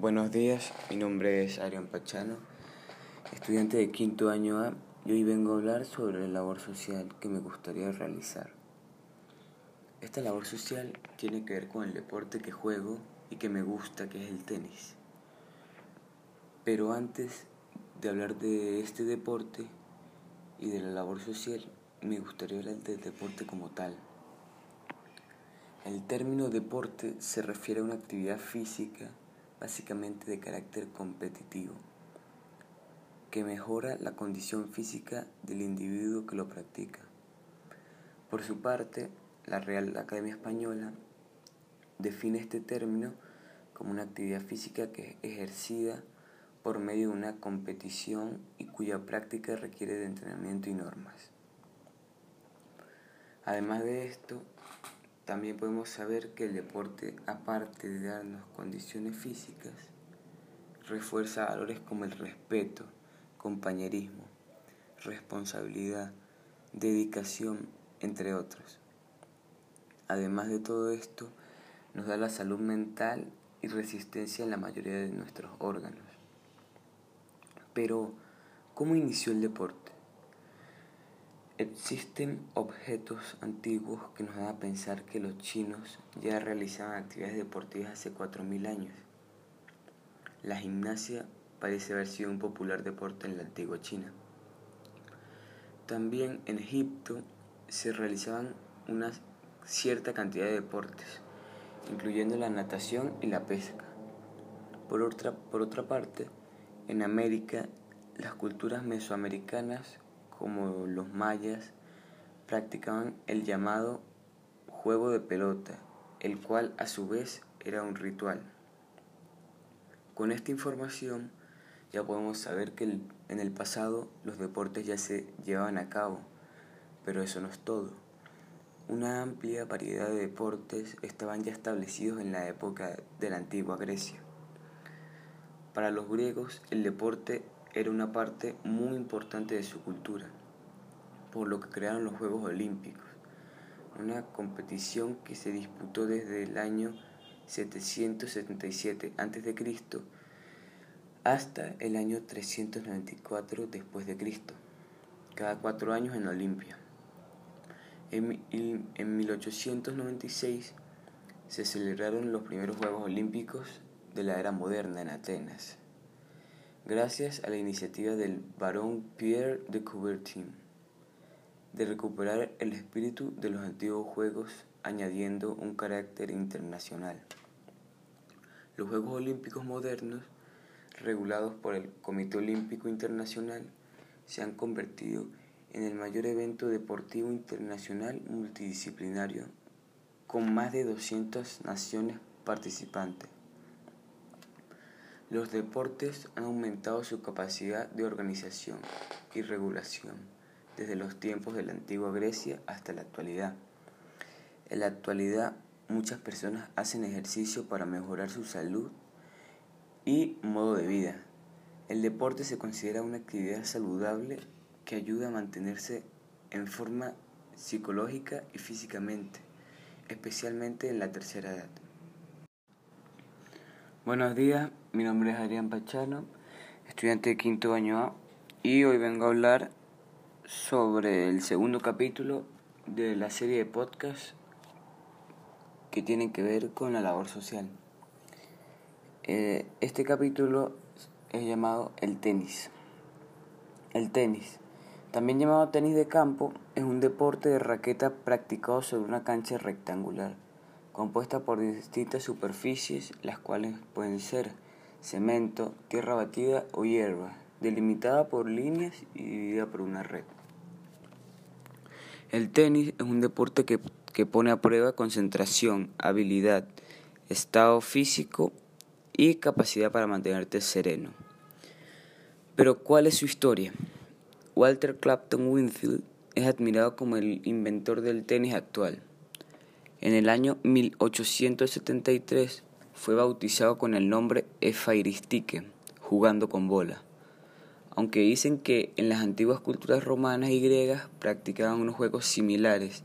Buenos días, mi nombre es Arián Pachano, estudiante de quinto año A y hoy vengo a hablar sobre la labor social que me gustaría realizar. Esta labor social tiene que ver con el deporte que juego y que me gusta, que es el tenis. Pero antes de hablar de este deporte y de la labor social, me gustaría hablar del deporte como tal. El término deporte se refiere a una actividad física básicamente de carácter competitivo, que mejora la condición física del individuo que lo practica. Por su parte, la Real Academia Española define este término como una actividad física que es ejercida por medio de una competición y cuya práctica requiere de entrenamiento y normas. Además de esto, también podemos saber que el deporte, aparte de darnos condiciones físicas, refuerza valores como el respeto, compañerismo, responsabilidad, dedicación, entre otros. Además de todo esto, nos da la salud mental y resistencia en la mayoría de nuestros órganos. Pero, ¿cómo inició el deporte? Existen objetos antiguos que nos dan a pensar que los chinos ya realizaban actividades deportivas hace 4.000 años. La gimnasia parece haber sido un popular deporte en la antigua China. También en Egipto se realizaban una cierta cantidad de deportes, incluyendo la natación y la pesca. Por otra, por otra parte, en América, las culturas mesoamericanas como los mayas, practicaban el llamado juego de pelota, el cual a su vez era un ritual. Con esta información ya podemos saber que en el pasado los deportes ya se llevaban a cabo, pero eso no es todo. Una amplia variedad de deportes estaban ya establecidos en la época de la antigua Grecia. Para los griegos el deporte era una parte muy importante de su cultura, por lo que crearon los Juegos Olímpicos, una competición que se disputó desde el año 777 a.C. hasta el año 394 después de Cristo, cada cuatro años en Olimpia. En, en 1896 se celebraron los primeros Juegos Olímpicos de la era moderna en Atenas gracias a la iniciativa del barón Pierre de Coubertin de recuperar el espíritu de los antiguos Juegos añadiendo un carácter internacional. Los Juegos Olímpicos modernos, regulados por el Comité Olímpico Internacional, se han convertido en el mayor evento deportivo internacional multidisciplinario con más de 200 naciones participantes. Los deportes han aumentado su capacidad de organización y regulación desde los tiempos de la antigua Grecia hasta la actualidad. En la actualidad muchas personas hacen ejercicio para mejorar su salud y modo de vida. El deporte se considera una actividad saludable que ayuda a mantenerse en forma psicológica y físicamente, especialmente en la tercera edad. Buenos días, mi nombre es Adrián Pachano, estudiante de quinto año A, y hoy vengo a hablar sobre el segundo capítulo de la serie de podcasts que tienen que ver con la labor social. Eh, este capítulo es llamado el tenis. El tenis, también llamado tenis de campo, es un deporte de raqueta practicado sobre una cancha rectangular compuesta por distintas superficies, las cuales pueden ser cemento, tierra batida o hierba, delimitada por líneas y dividida por una red. El tenis es un deporte que, que pone a prueba concentración, habilidad, estado físico y capacidad para mantenerte sereno. Pero ¿cuál es su historia? Walter Clapton Winfield es admirado como el inventor del tenis actual. En el año 1873 fue bautizado con el nombre Efairistique, jugando con bola. Aunque dicen que en las antiguas culturas romanas y griegas practicaban unos juegos similares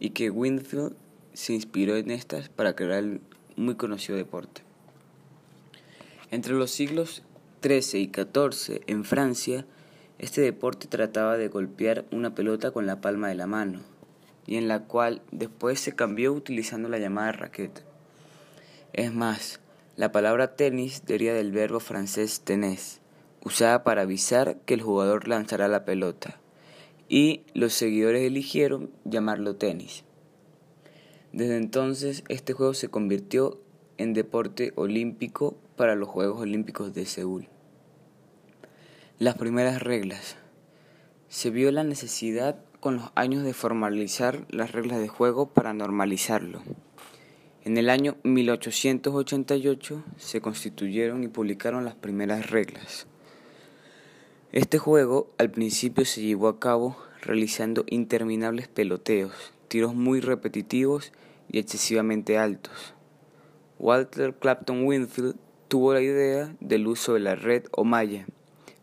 y que Winfield se inspiró en estas para crear el muy conocido deporte. Entre los siglos XIII y XIV, en Francia, este deporte trataba de golpear una pelota con la palma de la mano, y en la cual después se cambió utilizando la llamada raqueta. Es más, la palabra tenis deriva del verbo francés tenés, usada para avisar que el jugador lanzará la pelota, y los seguidores eligieron llamarlo tenis. Desde entonces este juego se convirtió en deporte olímpico para los Juegos Olímpicos de Seúl. Las primeras reglas. Se vio la necesidad con los años de formalizar las reglas de juego para normalizarlo. En el año 1888 se constituyeron y publicaron las primeras reglas. Este juego al principio se llevó a cabo realizando interminables peloteos, tiros muy repetitivos y excesivamente altos. Walter Clapton Winfield tuvo la idea del uso de la red o malla,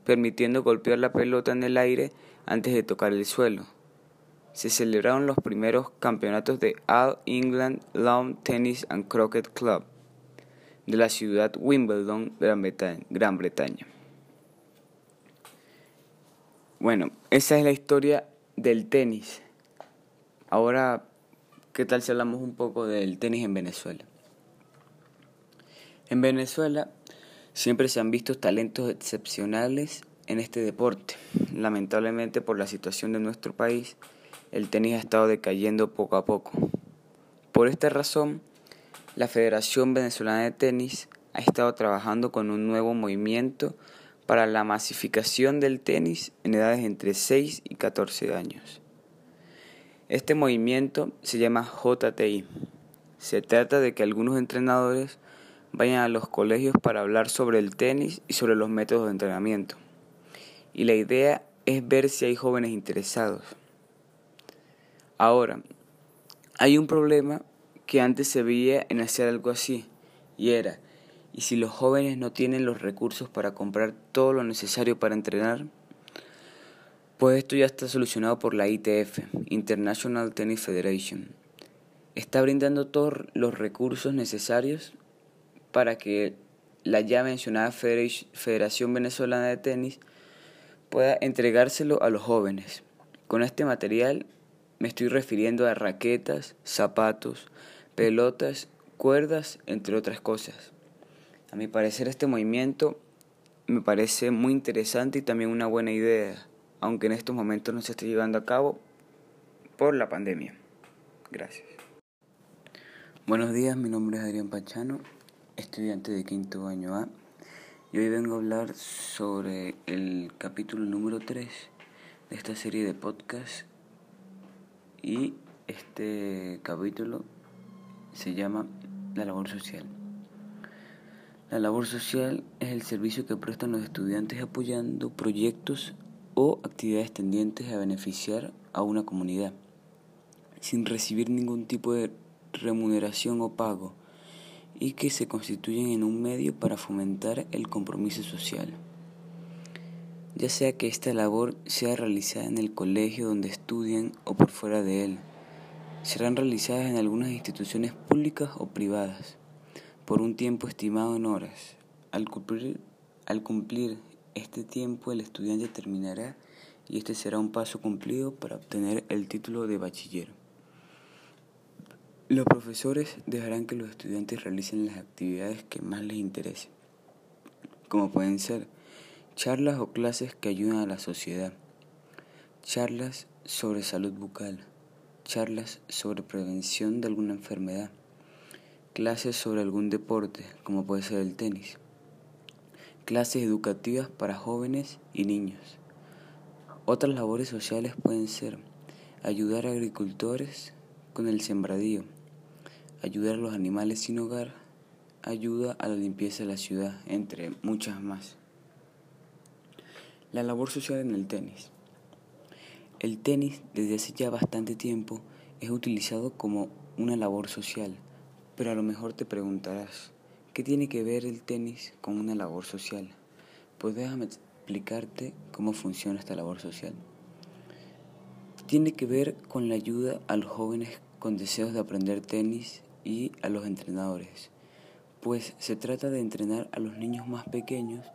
permitiendo golpear la pelota en el aire antes de tocar el suelo. Se celebraron los primeros campeonatos de All England Lawn Tennis and Croquet Club de la ciudad Wimbledon, Gran Bretaña. Bueno, esa es la historia del tenis. Ahora, ¿qué tal si hablamos un poco del tenis en Venezuela? En Venezuela siempre se han visto talentos excepcionales en este deporte. Lamentablemente por la situación de nuestro país, el tenis ha estado decayendo poco a poco. Por esta razón, la Federación Venezolana de Tenis ha estado trabajando con un nuevo movimiento para la masificación del tenis en edades entre 6 y 14 años. Este movimiento se llama JTI. Se trata de que algunos entrenadores vayan a los colegios para hablar sobre el tenis y sobre los métodos de entrenamiento. Y la idea es ver si hay jóvenes interesados. Ahora, hay un problema que antes se veía en hacer algo así, y era y si los jóvenes no tienen los recursos para comprar todo lo necesario para entrenar, pues esto ya está solucionado por la ITF, International Tennis Federation. Está brindando todos los recursos necesarios para que la ya mencionada Federación Venezolana de Tenis pueda entregárselo a los jóvenes. Con este material me estoy refiriendo a raquetas, zapatos, pelotas, cuerdas, entre otras cosas. A mi parecer este movimiento me parece muy interesante y también una buena idea, aunque en estos momentos no se esté llevando a cabo por la pandemia. Gracias. Buenos días, mi nombre es Adrián Pachano, estudiante de quinto año A, y hoy vengo a hablar sobre el capítulo número 3 de esta serie de podcasts y este capítulo se llama La labor social. La labor social es el servicio que prestan los estudiantes apoyando proyectos o actividades tendientes a beneficiar a una comunidad, sin recibir ningún tipo de remuneración o pago, y que se constituyen en un medio para fomentar el compromiso social. Ya sea que esta labor sea realizada en el colegio donde estudian o por fuera de él, serán realizadas en algunas instituciones públicas o privadas por un tiempo estimado en horas. Al cumplir, este tiempo el estudiante terminará y este será un paso cumplido para obtener el título de bachiller. Los profesores dejarán que los estudiantes realicen las actividades que más les interesen, como pueden ser charlas o clases que ayudan a la sociedad, charlas sobre salud bucal, charlas sobre prevención de alguna enfermedad, Clases sobre algún deporte, como puede ser el tenis. Clases educativas para jóvenes y niños. Otras labores sociales pueden ser ayudar a agricultores con el sembradío, ayudar a los animales sin hogar, ayuda a la limpieza de la ciudad, entre muchas más. La labor social en el tenis. El tenis desde hace ya bastante tiempo es utilizado como una labor social pero a lo mejor te preguntarás, ¿qué tiene que ver el tenis con una labor social? Pues déjame explicarte cómo funciona esta labor social. Tiene que ver con la ayuda a los jóvenes con deseos de aprender tenis y a los entrenadores pues se trata de entrenar a los niños más pequeños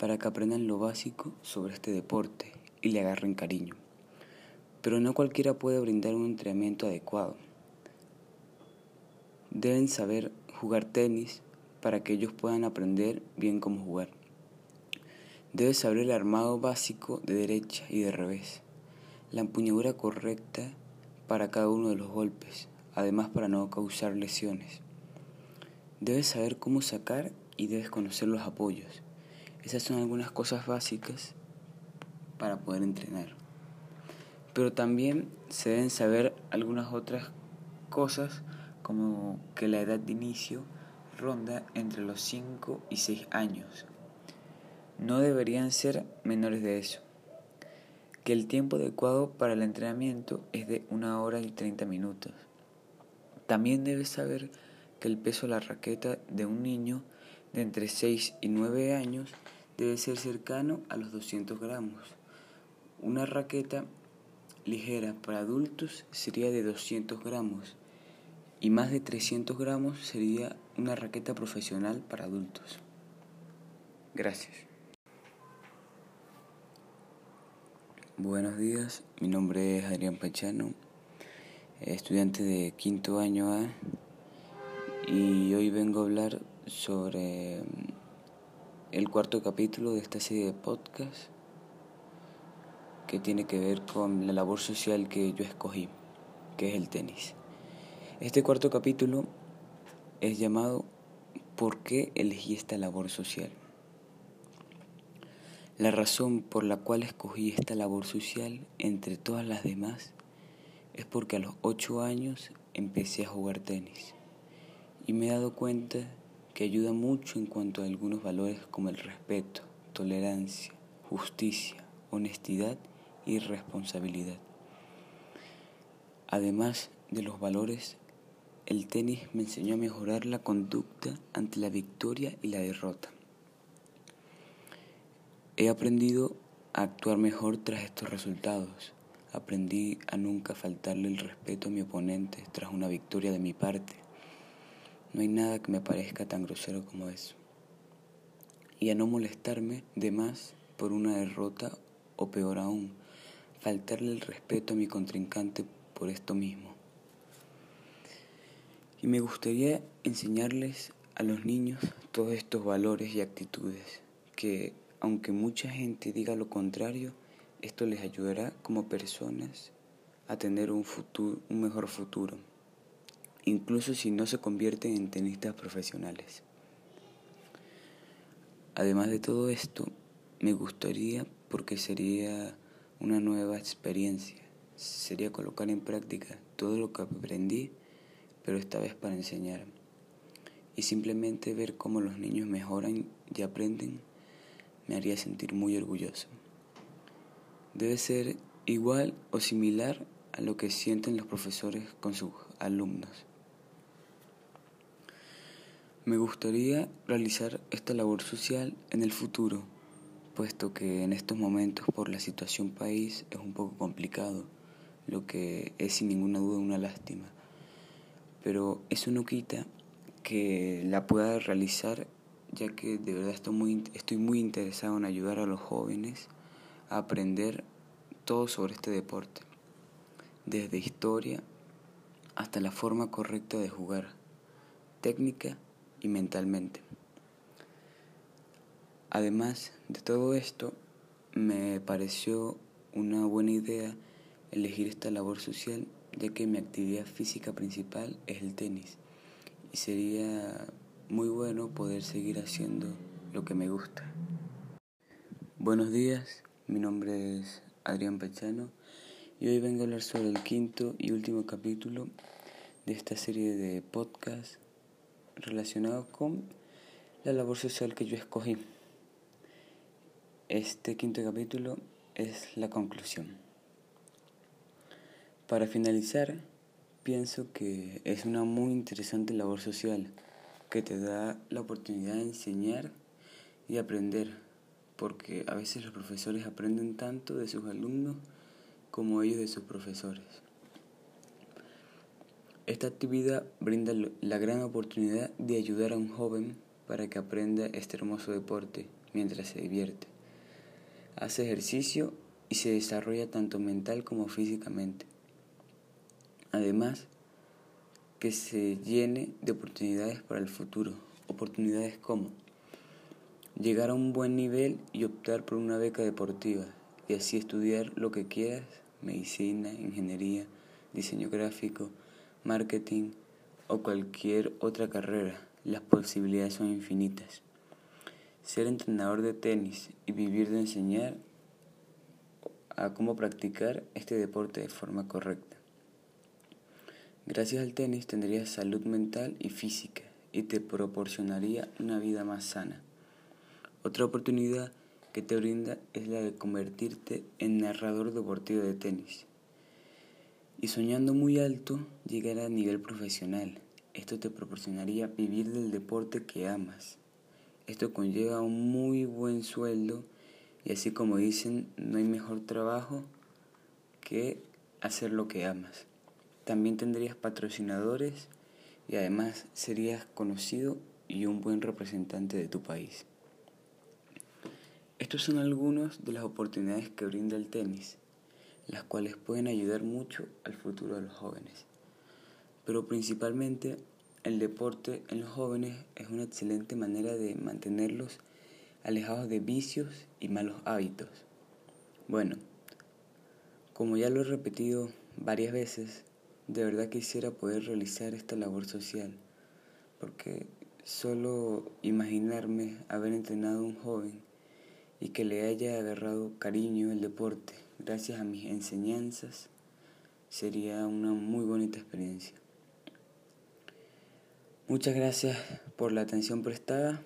para que aprendan lo básico sobre este deporte y le agarren cariño. Pero no cualquiera puede brindar un entrenamiento adecuado. Deben saber jugar tenis para que ellos puedan aprender bien cómo jugar. Debes saber el armado básico de derecha y de revés, la empuñadura correcta para cada uno de los golpes, además para no causar lesiones. Debes saber cómo sacar y debes conocer los apoyos. Esas son algunas cosas básicas para poder entrenar. Pero también se deben saber algunas otras cosas como que la edad de inicio ronda entre los 5 y 6 años. No deberían ser menores de eso. Que el tiempo adecuado para el entrenamiento es de 1 hora y 30 minutos. También debes saber que el peso de la raqueta de un niño de entre 6 y 9 años debe ser cercano a los 200 gramos. Una raqueta ligera para adultos sería de 200 gramos y más de 300 gramos sería una raqueta profesional para adultos. Gracias. Buenos días, mi nombre es Adrián Pachano, estudiante de quinto año A y hoy vengo a hablar sobre mm, el cuarto capítulo de esta serie de podcast que tiene que ver con la labor social que yo escogí, que es el tenis. Este cuarto capítulo es llamado ¿Por qué elegí esta labor social? La razón por la cual escogí esta labor social entre todas las demás es porque a los ocho años empecé a jugar tenis y me he dado cuenta que ayuda mucho en cuanto a algunos valores como el respeto, tolerancia, justicia, honestidad y responsabilidad. Además de los valores el tenis me enseñó a mejorar la conducta ante la victoria y la derrota. He aprendido a actuar mejor tras estos resultados. Aprendí a nunca faltarle el respeto a mi oponente tras una victoria de mi parte. No hay nada que me parezca tan grosero como eso. Y a no molestarme de más por una derrota o peor aún, faltarle el respeto a mi contrincante por esto mismo. Y me gustaría enseñarles a los niños todos estos valores y actitudes que, aunque mucha gente diga lo contrario, esto les ayudará como personas a tener un, futuro, un mejor futuro, incluso si no se convierten en tenistas profesionales. Además de todo esto, me gustaría, porque sería una nueva experiencia, sería colocar en práctica todo lo que aprendí pero esta vez para enseñar. Y simplemente ver cómo los niños mejoran y aprenden me haría sentir muy orgulloso. Debe ser igual o similar a lo que sienten los profesores con sus alumnos. Me gustaría realizar esta labor social en el futuro, puesto que en estos momentos por la situación país es un poco complicado, lo que es sin ninguna duda una lástima. Pero eso no quita que la pueda realizar ya que de verdad estoy muy, estoy muy interesado en ayudar a los jóvenes a aprender todo sobre este deporte, desde historia hasta la forma correcta de jugar, técnica y mentalmente. Además de todo esto, me pareció una buena idea elegir esta labor social ya que mi actividad física principal es el tenis y sería muy bueno poder seguir haciendo lo que me gusta. Buenos días, mi nombre es Adrián Pachano y hoy vengo a hablar sobre el quinto y último capítulo de esta serie de podcasts relacionados con la labor social que yo escogí. Este quinto capítulo es la conclusión. Para finalizar, pienso que es una muy interesante labor social que te da la oportunidad de enseñar y aprender, porque a veces los profesores aprenden tanto de sus alumnos como ellos de sus profesores. Esta actividad brinda la gran oportunidad de ayudar a un joven para que aprenda este hermoso deporte mientras se divierte. Hace ejercicio y se desarrolla tanto mental como físicamente. Además, que se llene de oportunidades para el futuro, oportunidades como llegar a un buen nivel y optar por una beca deportiva y así estudiar lo que quieras, medicina, ingeniería, diseño gráfico, marketing o cualquier otra carrera. Las posibilidades son infinitas. Ser entrenador de tenis y vivir de enseñar a cómo practicar este deporte de forma correcta. Gracias al tenis tendrías salud mental y física y te proporcionaría una vida más sana. Otra oportunidad que te brinda es la de convertirte en narrador deportivo de tenis. Y soñando muy alto, llegar a nivel profesional. Esto te proporcionaría vivir del deporte que amas. Esto conlleva un muy buen sueldo y así como dicen, no hay mejor trabajo que hacer lo que amas. También tendrías patrocinadores y además serías conocido y un buen representante de tu país. Estos son algunos de las oportunidades que brinda el tenis, las cuales pueden ayudar mucho al futuro de los jóvenes. Pero principalmente el deporte en los jóvenes es una excelente manera de mantenerlos alejados de vicios y malos hábitos. Bueno, como ya lo he repetido varias veces, de verdad quisiera poder realizar esta labor social, porque solo imaginarme haber entrenado a un joven y que le haya agarrado cariño al deporte gracias a mis enseñanzas sería una muy bonita experiencia. Muchas gracias por la atención prestada.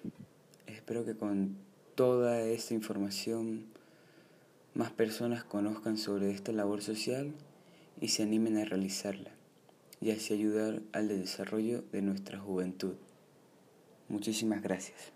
Espero que con toda esta información más personas conozcan sobre esta labor social y se animen a realizarla y así ayudar al desarrollo de nuestra juventud. Muchísimas gracias.